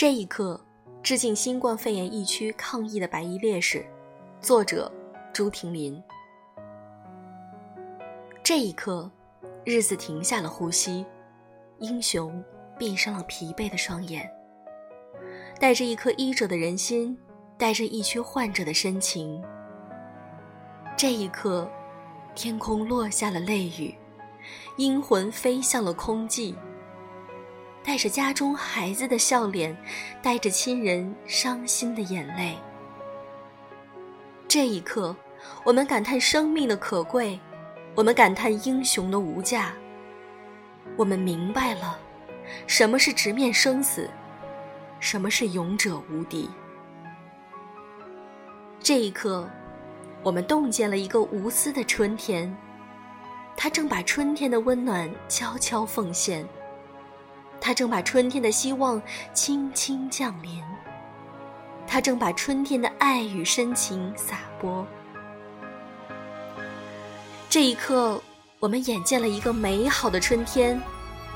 这一刻，致敬新冠肺炎疫区抗疫的白衣烈士。作者：朱婷林。这一刻，日子停下了呼吸，英雄闭上了疲惫的双眼，带着一颗医者的人心，带着疫区患者的深情。这一刻，天空落下了泪雨，阴魂飞向了空寂。带着家中孩子的笑脸，带着亲人伤心的眼泪。这一刻，我们感叹生命的可贵，我们感叹英雄的无价。我们明白了，什么是直面生死，什么是勇者无敌。这一刻，我们洞见了一个无私的春天，它正把春天的温暖悄悄奉献。他正把春天的希望轻轻降临，他正把春天的爱与深情洒播。这一刻，我们眼见了一个美好的春天，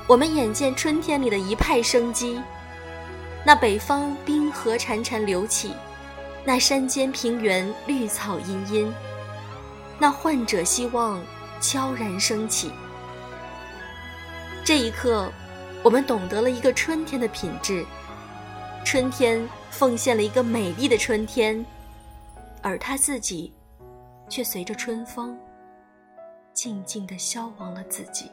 我们眼见春天里的一派生机。那北方冰河潺潺流起，那山间平原绿草茵茵，那患者希望悄然升起。这一刻。我们懂得了一个春天的品质，春天奉献了一个美丽的春天，而他自己，却随着春风，静静地消亡了自己。